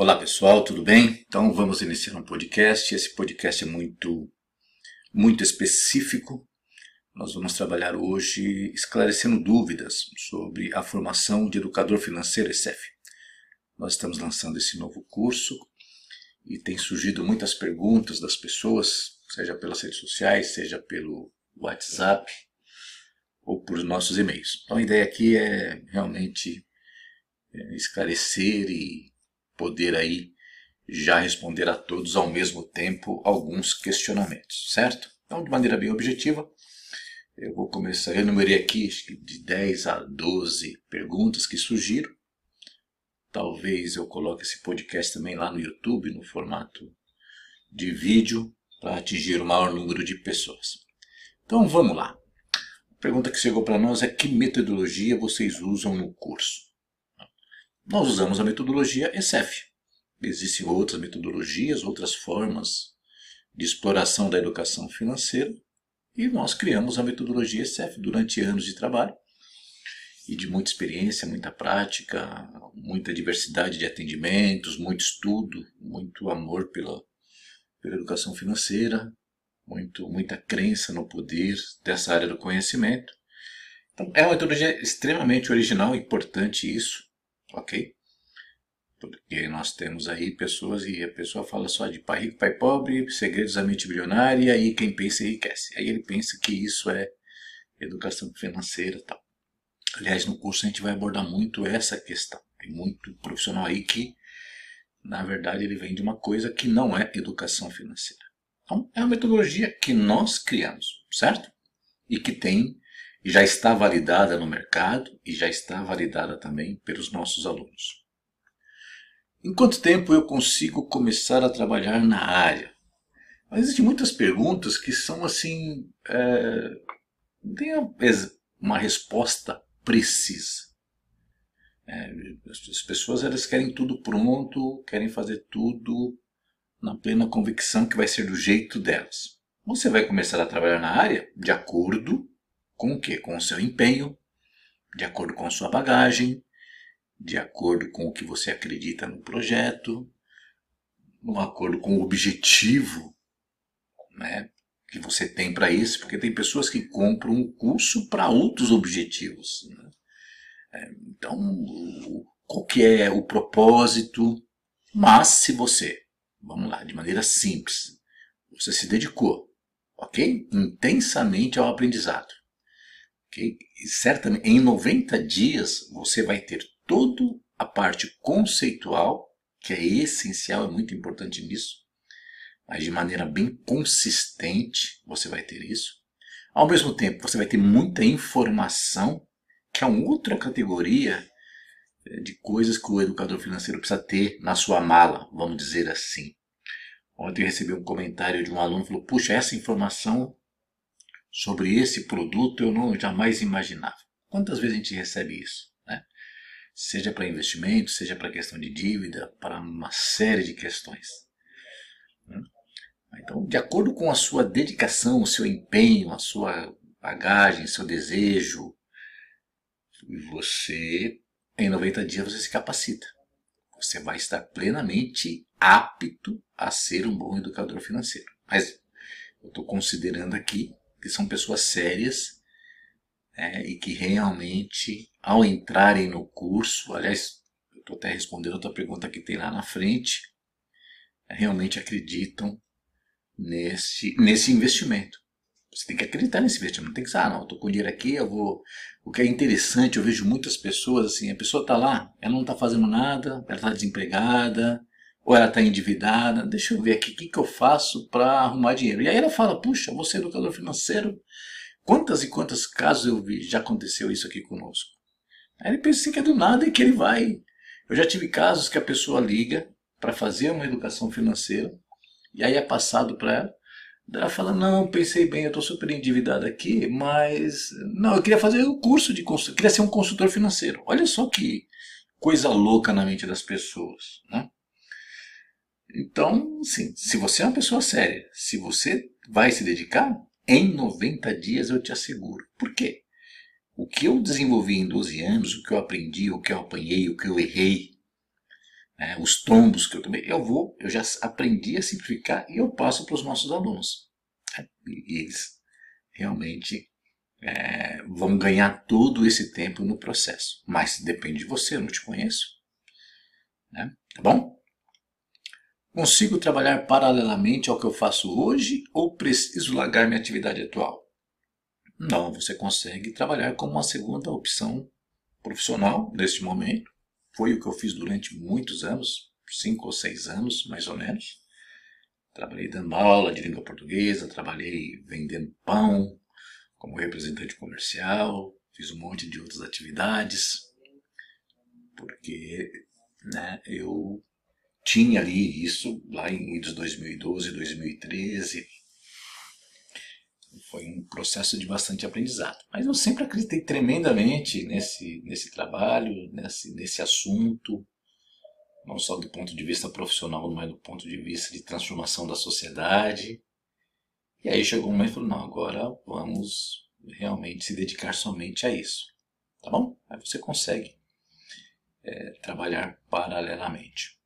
Olá pessoal, tudo bem? Então vamos iniciar um podcast. Esse podcast é muito, muito específico. Nós vamos trabalhar hoje esclarecendo dúvidas sobre a formação de educador financeiro ESEF. Nós estamos lançando esse novo curso e tem surgido muitas perguntas das pessoas, seja pelas redes sociais, seja pelo WhatsApp ou por nossos e-mails. Então a ideia aqui é realmente é, esclarecer e poder aí já responder a todos ao mesmo tempo alguns questionamentos, certo? Então, de maneira bem objetiva, eu vou começar, eu numerei aqui de 10 a 12 perguntas que surgiram. Talvez eu coloque esse podcast também lá no YouTube, no formato de vídeo, para atingir o maior número de pessoas. Então vamos lá. A pergunta que chegou para nós é que metodologia vocês usam no curso? Nós usamos a metodologia ESEF. Existem outras metodologias, outras formas de exploração da educação financeira e nós criamos a metodologia ESEF durante anos de trabalho e de muita experiência, muita prática, muita diversidade de atendimentos, muito estudo, muito amor pela, pela educação financeira, muito, muita crença no poder dessa área do conhecimento. Então, é uma metodologia extremamente original, importante isso, ok? Porque nós temos aí pessoas e a pessoa fala só de pai rico, pai pobre, segredos da mente bilionária, e aí quem pensa enriquece. Aí ele pensa que isso é educação financeira tal. Aliás, no curso a gente vai abordar muito essa questão. Tem muito profissional aí que, na verdade, ele vem de uma coisa que não é educação financeira. Então, é uma metodologia que nós criamos, certo? E que tem já está validada no mercado e já está validada também pelos nossos alunos. Em quanto tempo eu consigo começar a trabalhar na área? Mas existem muitas perguntas que são assim. É, não tem uma resposta precisa. É, as pessoas elas querem tudo pronto, querem fazer tudo na plena convicção que vai ser do jeito delas. Você vai começar a trabalhar na área de acordo com o quê? Com o seu empenho, de acordo com a sua bagagem, de acordo com o que você acredita no projeto, de acordo com o objetivo né, que você tem para isso, porque tem pessoas que compram um curso para outros objetivos. Né? É, então, qual que é o propósito? Mas se você, vamos lá, de maneira simples, você se dedicou, ok? Intensamente ao aprendizado Okay? E certamente em 90 dias você vai ter toda a parte conceitual, que é essencial, é muito importante nisso, mas de maneira bem consistente você vai ter isso. Ao mesmo tempo, você vai ter muita informação, que é uma outra categoria eh, de coisas que o educador financeiro precisa ter na sua mala, vamos dizer assim. Ontem eu recebi um comentário de um aluno que falou: Puxa, essa informação sobre esse produto eu não jamais imaginava. Quantas vezes a gente recebe isso? Né? Seja para investimento, seja para questão de dívida, para uma série de questões. Né? Então, de acordo com a sua dedicação, o seu empenho, a sua bagagem, seu desejo, você, em 90 dias, você se capacita. Você vai estar plenamente apto a ser um bom educador financeiro. Mas eu estou considerando aqui que são pessoas sérias é, e que realmente, ao entrarem no curso, aliás, eu estou até respondendo outra pergunta que tem lá na frente, realmente acreditam nesse, nesse investimento. Você tem que acreditar nesse investimento. Não tem que dizer, ah, não, estou com dinheiro aqui, eu vou. O que é interessante, eu vejo muitas pessoas assim, a pessoa está lá, ela não está fazendo nada, ela está desempregada, ou ela está endividada, deixa eu ver aqui o que, que eu faço para arrumar dinheiro. E aí ela fala, puxa, você é educador financeiro, quantas e quantos casos eu vi, já aconteceu isso aqui conosco. Aí ele pensa assim que é do nada e que ele vai. Eu já tive casos que a pessoa liga para fazer uma educação financeira e aí é passado para ela. Ela fala, não, pensei bem, eu estou super endividado aqui, mas não, eu queria fazer um curso de consultor, queria ser um consultor financeiro. Olha só que coisa louca na mente das pessoas, né? Então, sim, se você é uma pessoa séria, se você vai se dedicar, em 90 dias eu te asseguro. Por quê? O que eu desenvolvi em 12 anos, o que eu aprendi, o que eu apanhei, o que eu errei, né, os tombos que eu tomei, eu vou, eu já aprendi a simplificar e eu passo para os nossos alunos. E eles realmente é, vão ganhar todo esse tempo no processo. Mas depende de você, eu não te conheço. Né? Tá bom? Consigo trabalhar paralelamente ao que eu faço hoje ou preciso largar minha atividade atual? Não, você consegue trabalhar como uma segunda opção profissional neste momento. Foi o que eu fiz durante muitos anos, cinco ou seis anos mais ou menos. Trabalhei dando aula de língua portuguesa, trabalhei vendendo pão como representante comercial, fiz um monte de outras atividades, porque né, eu tinha ali isso lá em 2012, 2013. Foi um processo de bastante aprendizado. Mas eu sempre acreditei tremendamente nesse, nesse trabalho, nesse, nesse assunto, não só do ponto de vista profissional, mas do ponto de vista de transformação da sociedade. E aí chegou um momento e falou, não, agora vamos realmente se dedicar somente a isso. Tá bom? Aí você consegue é, trabalhar paralelamente.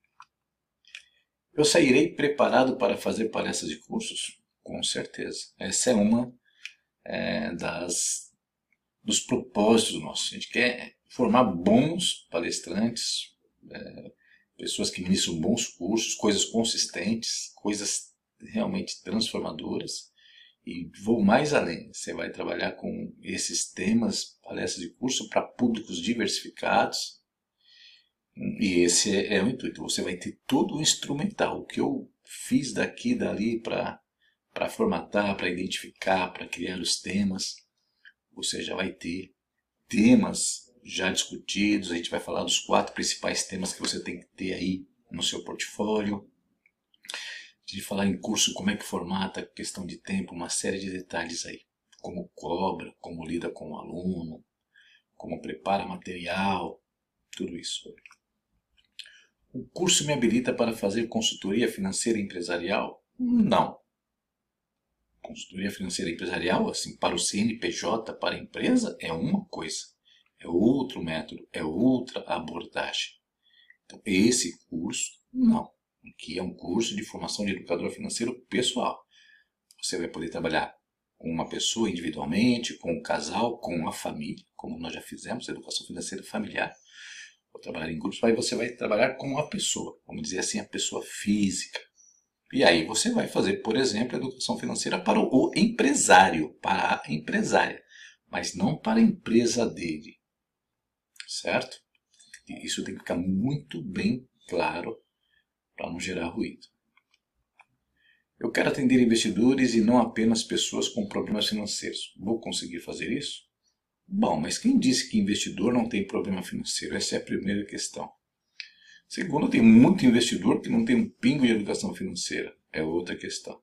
Eu sairei preparado para fazer palestras e cursos? Com certeza. Essa é uma é, das dos propósitos nossos. A gente quer formar bons palestrantes, é, pessoas que ministram bons cursos, coisas consistentes, coisas realmente transformadoras. E vou mais além. Você vai trabalhar com esses temas, palestras de curso para públicos diversificados, e esse é, o intuito. Você vai ter todo o instrumental. O que eu fiz daqui e dali para formatar, para identificar, para criar os temas. Você já vai ter temas já discutidos. A gente vai falar dos quatro principais temas que você tem que ter aí no seu portfólio. De falar em curso, como é que formata, questão de tempo, uma série de detalhes aí. Como cobra, como lida com o aluno, como prepara material, tudo isso. O curso me habilita para fazer consultoria financeira empresarial? Não. Consultoria financeira empresarial, assim, para o CNPJ, para a empresa, é uma coisa. É outro método, é outra abordagem. Então, esse curso, não. Aqui é um curso de formação de educador financeiro pessoal. Você vai poder trabalhar com uma pessoa individualmente, com um casal, com a família, como nós já fizemos, educação financeira familiar ou trabalhar em grupos, aí você vai trabalhar com uma pessoa, vamos dizer assim, a pessoa física. E aí você vai fazer, por exemplo, educação financeira para o empresário, para a empresária, mas não para a empresa dele. Certo? E isso tem que ficar muito bem claro para não gerar ruído. Eu quero atender investidores e não apenas pessoas com problemas financeiros. Vou conseguir fazer isso? Bom, mas quem disse que investidor não tem problema financeiro? Essa é a primeira questão. Segundo, tem muito investidor que não tem um pingo de educação financeira. É outra questão.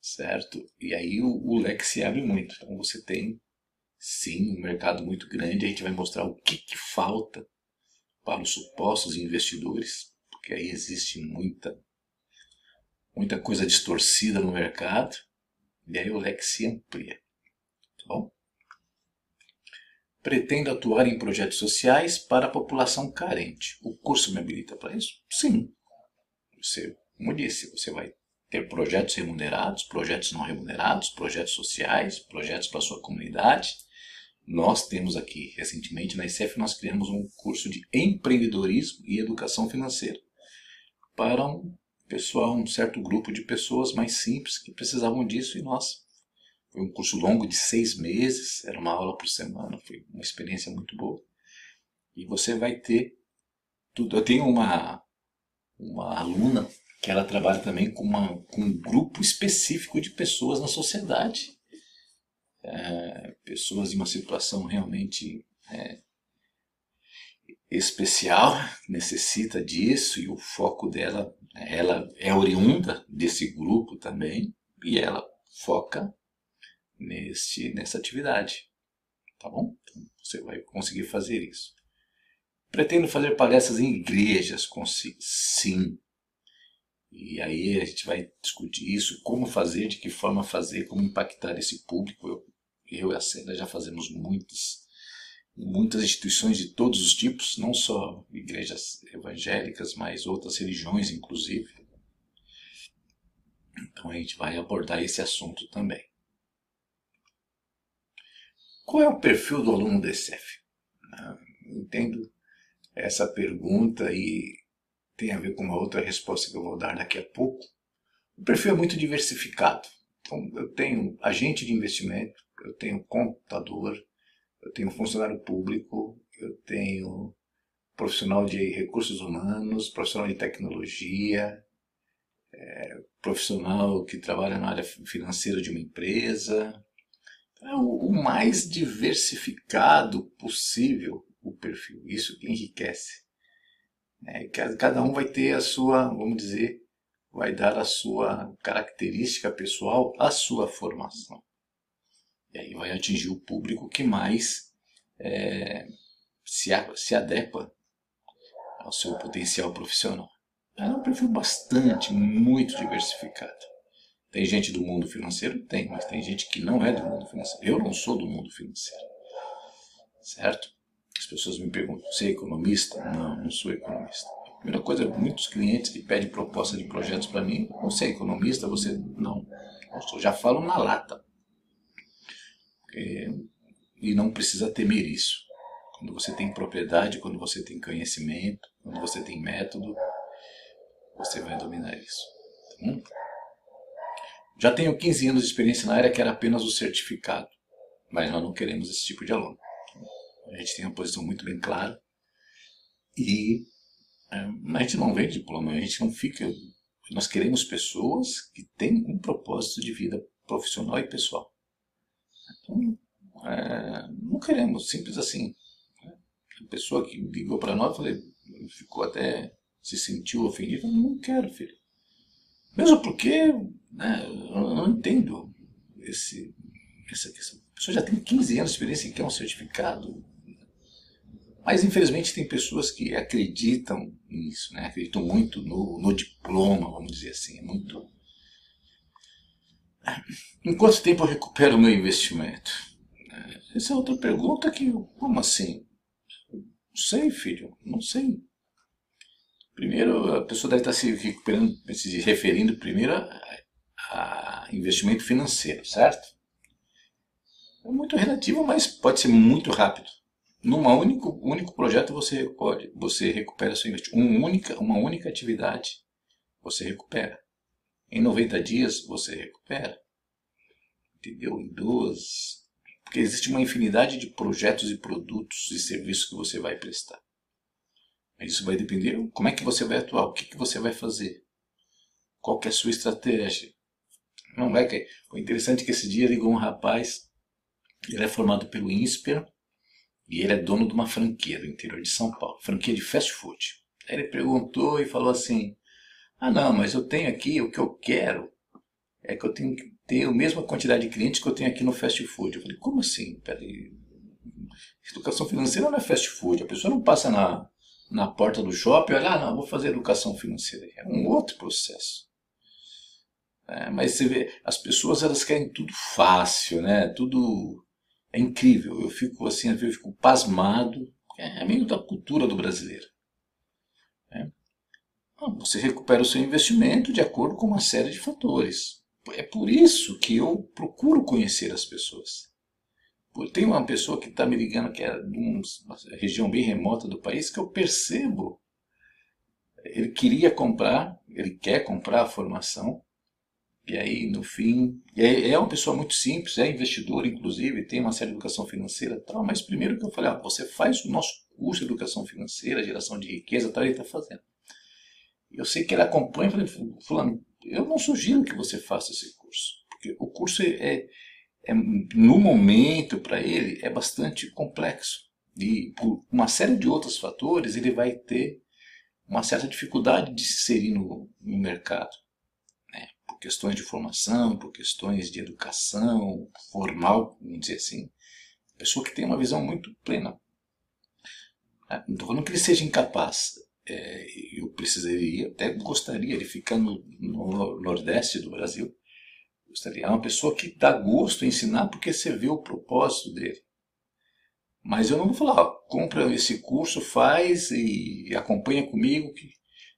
Certo? E aí o, o leque se abre muito. Então você tem, sim, um mercado muito grande. A gente vai mostrar o que, que falta para os supostos investidores, porque aí existe muita, muita coisa distorcida no mercado. E aí o leque se amplia. Tá bom? Pretendo atuar em projetos sociais para a população carente. O curso me habilita para isso? Sim. Você, como disse, você vai ter projetos remunerados, projetos não remunerados, projetos sociais, projetos para a sua comunidade. Nós temos aqui, recentemente, na ICF, nós criamos um curso de empreendedorismo e educação financeira para um pessoal, um certo grupo de pessoas mais simples que precisavam disso e nós foi um curso longo de seis meses, era uma aula por semana, foi uma experiência muito boa. E você vai ter tudo. Eu tenho uma, uma aluna que ela trabalha também com, uma, com um grupo específico de pessoas na sociedade. É, pessoas em uma situação realmente é, especial, necessita disso e o foco dela, ela é oriunda desse grupo também e ela foca nesse, nessa atividade. Tá bom? Então, você vai conseguir fazer isso. Pretendo fazer palestras em igrejas, sim. E aí a gente vai discutir isso, como fazer, de que forma fazer, como impactar esse público. Eu, eu e a Cena já fazemos muitas muitas instituições de todos os tipos, não só igrejas evangélicas, mas outras religiões, inclusive. Então a gente vai abordar esse assunto também. Qual é o perfil do aluno do ECF? Ah, entendo essa pergunta e tem a ver com uma outra resposta que eu vou dar daqui a pouco. O perfil é muito diversificado. Então, eu tenho agente de investimento, eu tenho contador, eu tenho funcionário público, eu tenho profissional de recursos humanos, profissional de tecnologia, é, profissional que trabalha na área financeira de uma empresa. É o, mais diversificado possível o perfil. Isso que enriquece. É, cada um vai ter a sua, vamos dizer, vai dar a sua característica pessoal, a sua formação. E aí vai atingir o público que mais é, se, se adequa ao seu potencial profissional. É um perfil bastante, muito diversificado. Tem gente do mundo financeiro? Tem, mas tem gente que não é do mundo financeiro. Eu não sou do mundo financeiro. Certo? As pessoas me perguntam, você é economista? Não, não sou economista. A primeira coisa, muitos clientes que pedem proposta de projetos para mim, você é economista? Você não. Eu já falo na lata. E não precisa temer isso. Quando você tem propriedade, quando você tem conhecimento, quando você tem método, você vai dominar isso. Tá Já tenho 15 anos de experiência na área que era apenas o certificado, mas nós não queremos esse tipo de aluno. A gente tem uma posição muito bem clara e é, a gente não vende diploma, a gente não fica. Nós queremos pessoas que têm um propósito de vida profissional e pessoal. Então, é, não queremos, simples assim. A pessoa que ligou para nós, falei, ficou até, se sentiu ofendida, não quero, filho. Mesmo porque né, eu não entendo esse, essa questão. A pessoa já tem 15 anos de experiência e quer um certificado. Mas infelizmente tem pessoas que acreditam nisso, né? acreditam muito no, no diploma, vamos dizer assim. É muito. Em quanto tempo eu recupero o meu investimento? Essa é outra pergunta que, como assim? Não sei, filho, não sei. Primeiro, a pessoa deve estar se se referindo primeiro a, a investimento financeiro, certo? É muito relativo, mas pode ser muito rápido. Num único, único projeto você pode, você recupera seu investimento. Uma única, uma única atividade você recupera. Em 90 dias você recupera. Entendeu? Em duas. Porque existe uma infinidade de projetos e produtos e serviços que você vai prestar. Isso vai depender como é que você vai atuar, o que, que você vai fazer. Qual que é a sua estratégia. Não vai que Foi interessante que esse dia ligou um rapaz, ele é formado pelo INSPER, e ele é dono de uma franquia do interior de São Paulo, franquia de fast food. Aí ele perguntou e falou assim: Ah, não, mas eu tenho aqui, o que eu quero é que eu tenho que ter a mesma quantidade de clientes que eu tenho aqui no fast food. Eu falei: Como assim? Peraí. Educação financeira não é fast food. A pessoa não passa na, na porta do shopping olha, ah, não, vou fazer educação financeira. É um outro processo. É, mas você vê, as pessoas elas querem tudo fácil, né? Tudo é incrível. Eu fico assim, eu fico pasmado. É meio da cultura do brasileiro. É. Você recupera o seu investimento de acordo com uma série de fatores. É por isso que eu procuro conhecer as pessoas. Tem uma pessoa que está me ligando que é de uma região bem remota do país que eu percebo. Ele queria comprar, ele quer comprar a formação, e aí, no fim, é, é uma pessoa muito simples, é investidor, inclusive, tem uma série de educação financeira e tal, mas primeiro que eu falei, ah, você faz o nosso curso de educação financeira, geração de riqueza, tal, ele está fazendo. Eu sei que ele acompanha, falei, fulano, eu não sugiro que você faça esse curso, porque o curso é, é, no momento, para ele, é bastante complexo. E por uma série de outros fatores, ele vai ter uma certa dificuldade de se inserir no, no mercado por questões de formação, por questões de educação formal, vamos dizer assim. Pessoa que tem uma visão muito plena. Ah, não estou falando que ele seja incapaz. É, eu precisaria, até gostaria de ficar no, no Nordeste do Brasil. Gostaria. É uma pessoa que dá gosto em ensinar porque você vê o propósito dele. Mas eu não vou falar, ó, compra esse curso, faz e acompanha comigo. Que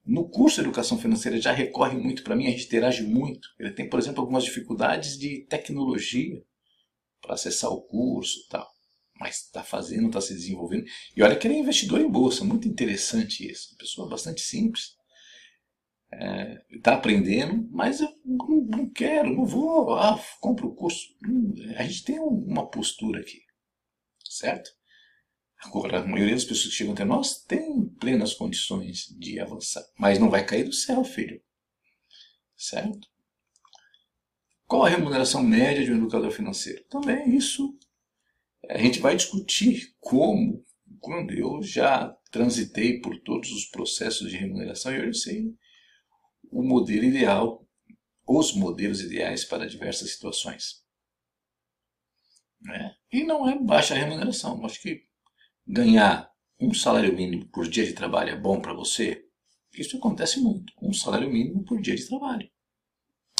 no curso de educação financeira já recorre muito para mim, a gente interage muito. Ele tem, por exemplo, algumas dificuldades de tecnologia para acessar o curso e tal. Mas está fazendo, está se desenvolvendo. E olha que ele é investidor em bolsa, muito interessante isso. Uma pessoa bastante simples. Está é, aprendendo, mas eu não, não, quero, não vou, ah, compro o curso. Hum, a gente tem uma postura aqui, certo? Agora, a maioria das pessoas que chegam até nós tem plenas condições de avançar, mas não vai cair do céu, filho. Certo? Qual a remuneração média de um educador financeiro? Também isso a gente vai discutir como, quando eu já transitei por todos os processos de remuneração, eu sei o modelo ideal, os modelos ideais para diversas situações. Né? E não é baixa remuneração. Acho que ganhar um salário mínimo por dia de trabalho é bom para você? Isso acontece muito. Um salário mínimo por dia de trabalho.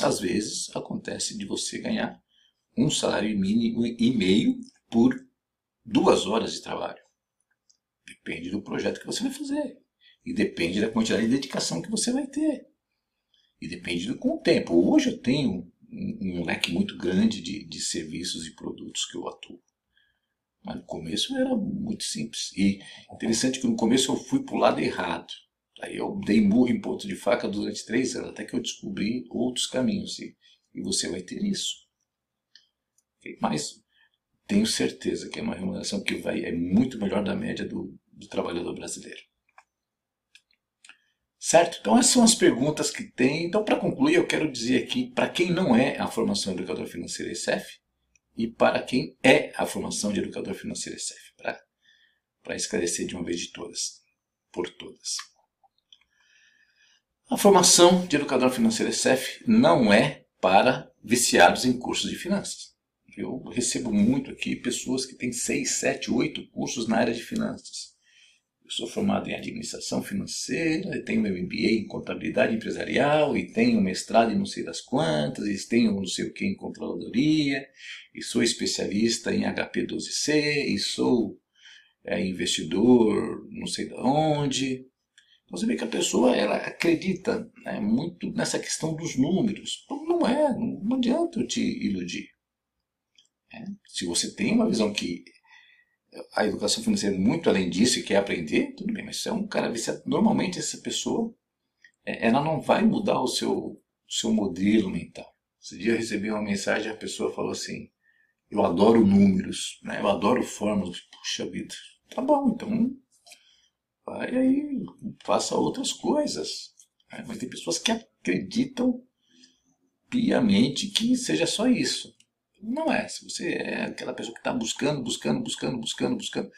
Às vezes acontece de você ganhar um salário mínimo e meio por duas horas de trabalho. Depende do projeto que você vai fazer. E depende da quantidade de dedicação que você vai ter. E depende do com o tempo. Hoje eu tenho um, um leque muito grande de, de serviços e produtos que eu atuo. Mas no começo era muito simples. E interessante que no começo eu fui para o lado errado. Aí eu dei murro em ponto de faca durante três anos, até que eu descobri outros caminhos. E, e você vai ter isso. Mas tenho certeza que é uma remuneração que vai, é muito melhor da média do, do trabalhador brasileiro. Certo? Então essas são as perguntas que tem. Então para concluir eu quero dizer aqui para quem não é a formação de educador financeiro ESEF e para quem é a formação de educador financeiro ESEF, para esclarecer de uma vez de todas, por todas. A formação de educador financeiro ESEF não é para viciados em cursos de finanças. Eu recebo muito aqui pessoas que têm 6, 7, 8 cursos na área de finanças. Eu sou formado em administração financeira, tenho meu MBA em contabilidade empresarial, e tenho mestrado em não sei das quantas, e tenho não sei o que em controladoria, e sou especialista em HP12C, e sou é, investidor não sei de onde. Então você vê que a pessoa ela acredita né, muito nessa questão dos números. Não é, não adianta eu te iludir. É, se você tem uma visão que a educação financeira é muito além disso e quer aprender, tudo bem, mas é um cara viciado, normalmente essa pessoa, é, ela não vai mudar o seu, o seu modelo mental. Esse dia eu recebi uma mensagem, a pessoa falou assim, eu adoro números, né? eu adoro fórmulas, puxa vida, tá bom, então vai aí, faça outras coisas. Né? Mas tem pessoas que acreditam piamente que seja só isso. Não é. Se você é aquela pessoa que está buscando, buscando, buscando, buscando, buscando.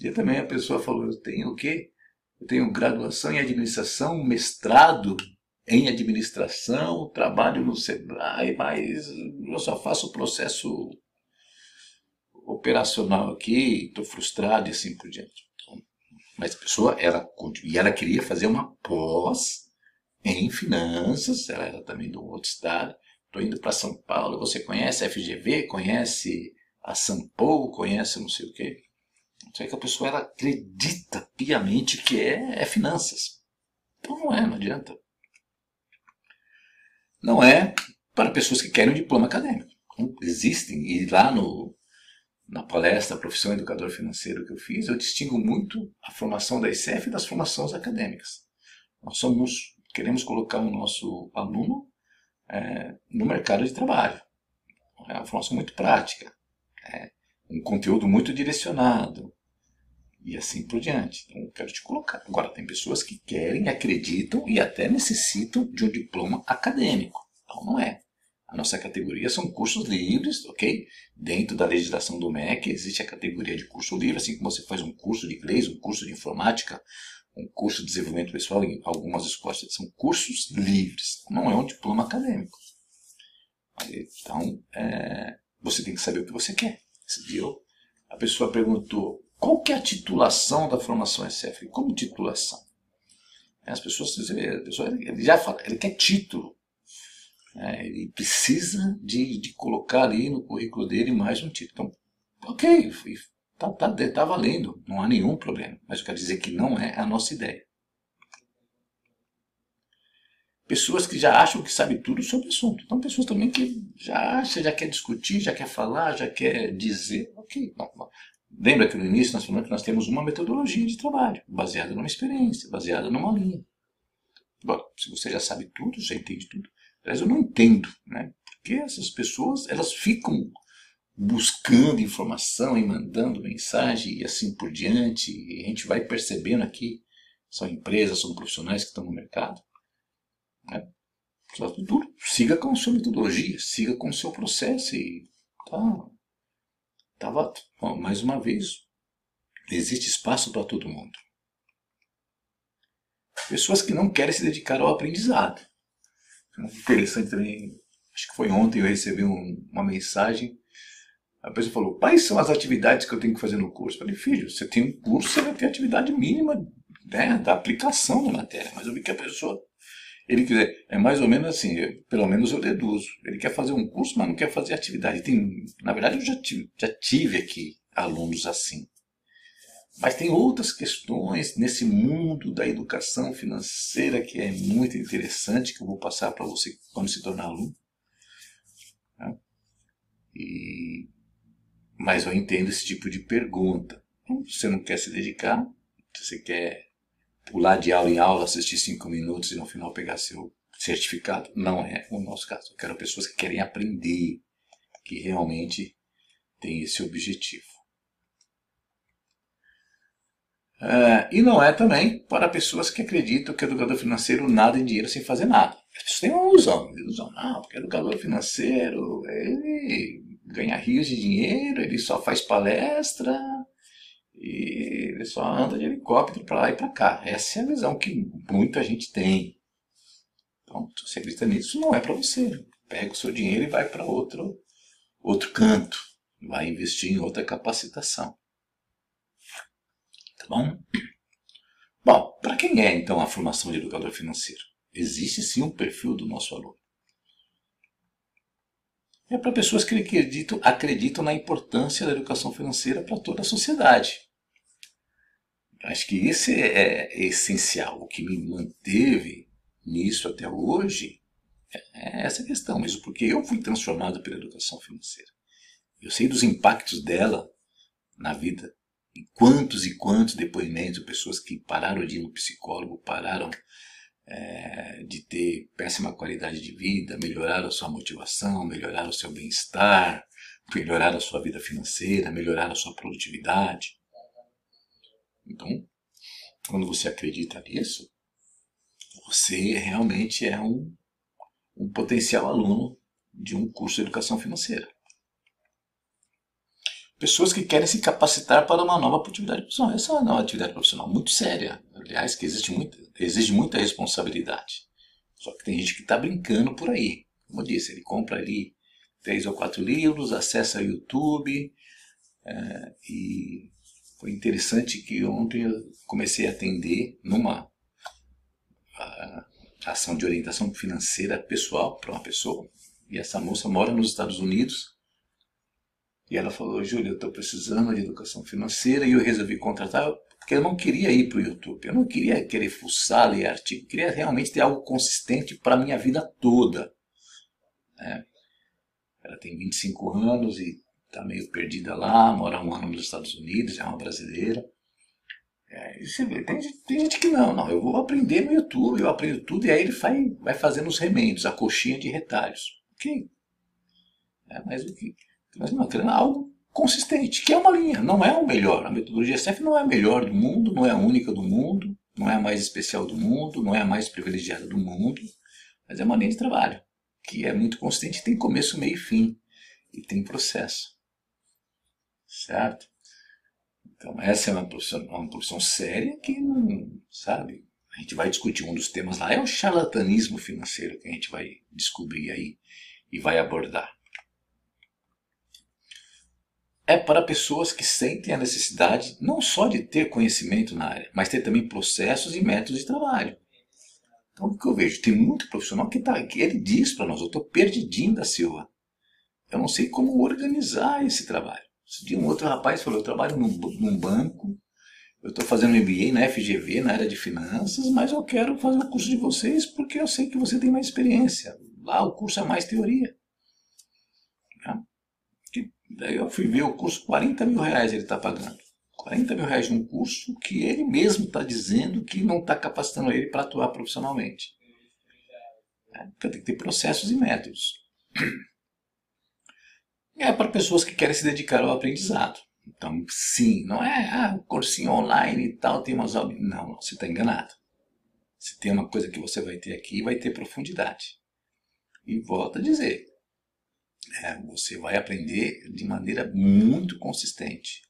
E também a pessoa falou, eu tenho o quê? Eu tenho graduação em administração, mestrado em administração, trabalho no Sebrae, mas eu só faço o processo operacional aqui, estou frustrado e assim por diante. Então, mas a pessoa, ela, e ela queria fazer uma pós em finanças, ela era também de um outro estado, Estou indo para São Paulo, você conhece a FGV, conhece a Sampo, conhece não sei o quê. Só que a pessoa ela acredita piamente que é, é finanças. Então não é, não adianta. Não é para pessoas que querem um diploma acadêmico. Existem, e lá no, na palestra Profissão Educador Financeiro que eu fiz, eu distingo muito a formação da ICF das formações acadêmicas. Nós somos, queremos colocar o nosso aluno é, no mercado de trabalho. É uma formação muito prática, é, um conteúdo muito direcionado e assim por diante. Então, quero te colocar. Agora, tem pessoas que querem, acreditam e até necessitam de um diploma acadêmico. Então, não é. A nossa categoria são cursos livres, ok? Dentro da legislação do MEC existe a categoria de curso livre, assim como você faz um curso de inglês, um curso de informática, um curso de desenvolvimento pessoal em algumas escolas são cursos livres, não é um diploma acadêmico. Então, é, você tem que saber o que você quer. Viu? A pessoa perguntou, qual que é a titulação da formação SF? Como titulação? As pessoas, a pessoa ele já fala, ele quer título. É, ele precisa de, de colocar ali no currículo dele mais um título. Então, ok, tá, tá, tá valendo, não há nenhum problema. Mas eu quero dizer que não é a nossa ideia. Pessoas que já acham que sabem tudo sobre o assunto. Então, pessoas também que já acham, já quer discutir, já quer falar, já quer dizer. Ok, não, não. Lembra que no início nós falamos que nós temos uma metodologia de trabalho, baseada numa experiência, baseada numa linha. Bom, se você já sabe tudo, já entende tudo. Aliás, eu não entendo, né? Porque essas pessoas, elas ficam buscando informação e mandando mensagem e assim por diante. E a gente vai percebendo aqui, são empresas, são profissionais que estão no mercado. Né? Siga com sua metodologia, siga com o seu processo e tá, tava, bom, mais uma vez, existe espaço para todo mundo. Pessoas que não querem se dedicar ao aprendizado. Interessante também, acho que foi ontem eu recebi um, uma mensagem a pessoa falou, quais são as atividades que eu tenho que fazer no curso? Eu falei, filho, você tem um curso, você vai ter atividade mínima né, da aplicação da matéria. Mas eu vi que a pessoa, ele quiser, é mais ou menos assim, eu, pelo menos eu deduzo. Ele quer fazer um curso, mas não quer fazer atividade. Tem, na verdade, eu já tive, já tive aqui alunos assim. Mas tem outras questões nesse mundo da educação financeira que é muito interessante, que eu vou passar para você quando se tornar aluno. Né? E mas eu entendo esse tipo de pergunta. Então, você não quer se dedicar, você quer pular de aula em aula, assistir cinco minutos e no final pegar seu certificado. Não é o nosso caso. Eu quero pessoas que querem aprender, que realmente têm esse objetivo. Uh, e não é também para pessoas que acreditam que educador financeiro nada em dinheiro sem fazer nada. Pessoas têm uma ilusão. ilusão. Não, porque educador financeiro, ele ganha rios de dinheiro, ele só faz palestra e ele só anda de helicóptero para lá e para cá. Essa é a visão que muita gente tem. Então, se você acredita nisso, não é para você. Pega o seu dinheiro e vai para outro, outro canto. Vai investir em outra capacitação. Tá bom? Bom, para quem é então a formação de educador financeiro? Existe sim um perfil do nosso aluno é para pessoas que acreditam, acreditam na importância da educação financeira para toda a sociedade. Acho que esse é, é essencial. O que me manteve nisso até hoje é essa questão, mesmo porque eu fui transformado pela educação financeira. Eu sei dos impactos dela na vida. E quantos e quantos depoimentos de pessoas que pararam de ir no psicólogo, pararam é, de ter péssima qualidade de vida, melhorar a sua motivação, melhorar o seu bem-estar, melhorar a sua vida financeira, melhorar a sua produtividade. Então, quando você acredita nisso, você realmente é um, um potencial aluno de um curso de educação financeira. Pessoas que querem se capacitar para uma nova atividade profissional. Essa é uma atividade profissional muito séria, aliás, que existe muita, exige muita responsabilidade. Só que tem gente que está brincando por aí. Como eu disse, ele compra ali três ou quatro livros, acessa o YouTube. É, e foi interessante que ontem eu comecei a atender numa a, ação de orientação financeira pessoal para uma pessoa. E essa moça mora nos Estados Unidos e ela falou, Júlia, eu estou precisando de educação financeira e eu resolvi contratar porque eu não queria ir para o YouTube, eu não queria querer fuçar, ler artigo, eu queria realmente ter algo consistente para a minha vida toda. Né? Ela tem 25 anos e está meio perdida lá, mora um ano nos Estados Unidos, é uma brasileira. É, você vê, tem, tem, gente que não, não, eu vou aprender no YouTube, eu aprendo tudo e aí ele vai, vai fazendo os remendos, a coxinha de retalhos. Ok. É, mas o que mas não, querendo algo consistente, que é uma linha, não é o melhor. A metodologia SF não é a melhor do mundo, não é a única do mundo, não é a mais especial do mundo, não é a mais privilegiada do mundo, mas é uma linha de trabalho que é muito consistente, tem começo, meio e fim, e tem processo. Certo? Então, essa é uma profissão, uma profissão séria que não, sabe, a gente vai discutir um dos temas lá, é o charlatanismo financeiro que a gente vai descobrir aí e vai abordar é para pessoas que sentem a necessidade não só de ter conhecimento na área, mas ter também processos e métodos de trabalho. Então, o que eu vejo? Tem muito profissional que, tá, que ele diz para nós: eu estou perdidinho da Silva. Eu não sei como organizar esse trabalho. Um outro rapaz falou, eu trabalho num, num banco, eu estou fazendo MBA na FGV, na área de finanças, mas eu quero fazer o curso de vocês porque eu sei que você tem mais experiência. Lá o curso é mais teoria. Daí eu fui ver o curso, 40 mil reais ele está pagando. 40 mil reais num curso que ele mesmo está dizendo que não está capacitando ele para atuar profissionalmente. Então tem que ter processos e métodos. É para pessoas que querem se dedicar ao aprendizado. Então, sim, não é ah, cursinho online e tal, tem umas aulas. Não, você está enganado. Se tem uma coisa que você vai ter aqui, vai ter profundidade. E volto a dizer, é, você vai aprender de maneira muito consistente.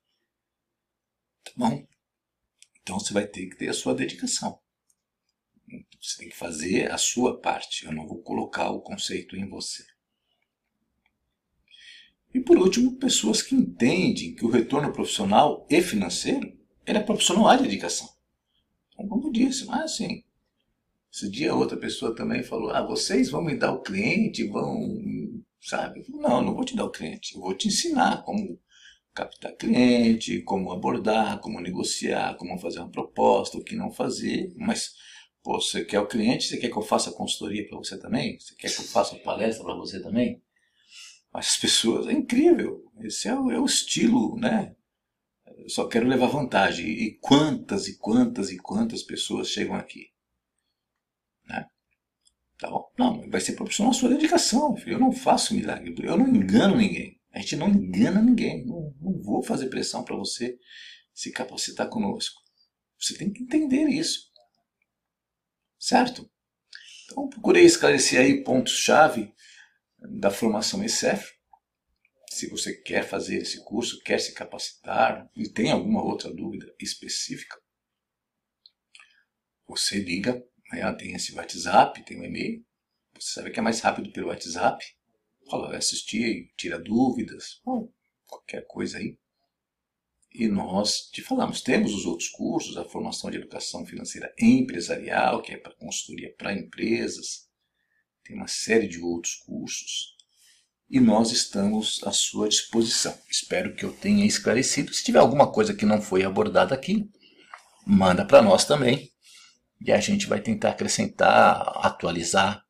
Tá bom? Então você vai ter que ter a sua dedicação. Você tem que fazer a sua parte. Eu não vou colocar o conceito em você. E por último, pessoas que entendem que o retorno profissional e financeiro é profissional à dedicação. Então, como eu disse, mas assim, esse dia outra pessoa também falou, ah, vocês vão me dar o cliente, vão, sabe? Não, não vou te dar o cliente, eu vou te ensinar como captar cliente, como abordar, como negociar, como fazer uma proposta, o que não fazer, mas pô, você quer o cliente, você quer que eu faça consultoria para você também? Você quer que eu faça palestra para você também? Mas as pessoas, é incrível, esse é o, é o estilo, né? Eu só quero levar vantagem. E quantas e quantas e quantas pessoas chegam aqui? Né? Tá? Não, vai ser profissional a sua dedicação. Filho. Eu não faço milagre, eu não engano ninguém. A gente não engana ninguém. Não, não vou fazer pressão para você se capacitar conosco. Você tem que entender isso. Certo? Então, procurei esclarecer aí pontos-chave da formação ECEF. Se você quer fazer esse curso, quer se capacitar e tem alguma outra dúvida específica, você liga, né, tem esse WhatsApp, tem o um e-mail. Você sabe que é mais rápido pelo WhatsApp. Fala, vai assistir, tira dúvidas, ou qualquer coisa aí. E nós te falamos, temos os outros cursos, a formação de educação financeira empresarial, que é para consultoria para empresas, tem uma série de outros cursos e nós estamos à sua disposição. Espero que eu tenha esclarecido. Se tiver alguma coisa que não foi abordada aqui, manda para nós também e a gente vai tentar acrescentar, atualizar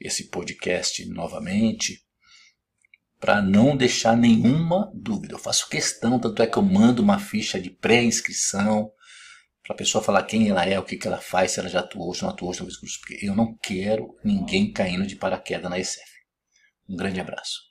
esse podcast novamente para não deixar nenhuma dúvida. Eu faço questão, tanto é que eu mando uma ficha de pré-inscrição para a pessoa falar quem ela é, o que, que ela faz, se ela já atuou, se não atuou, talvez curso, porque eu não quero ninguém caindo de paraquedas na ECF. Um grande abraço.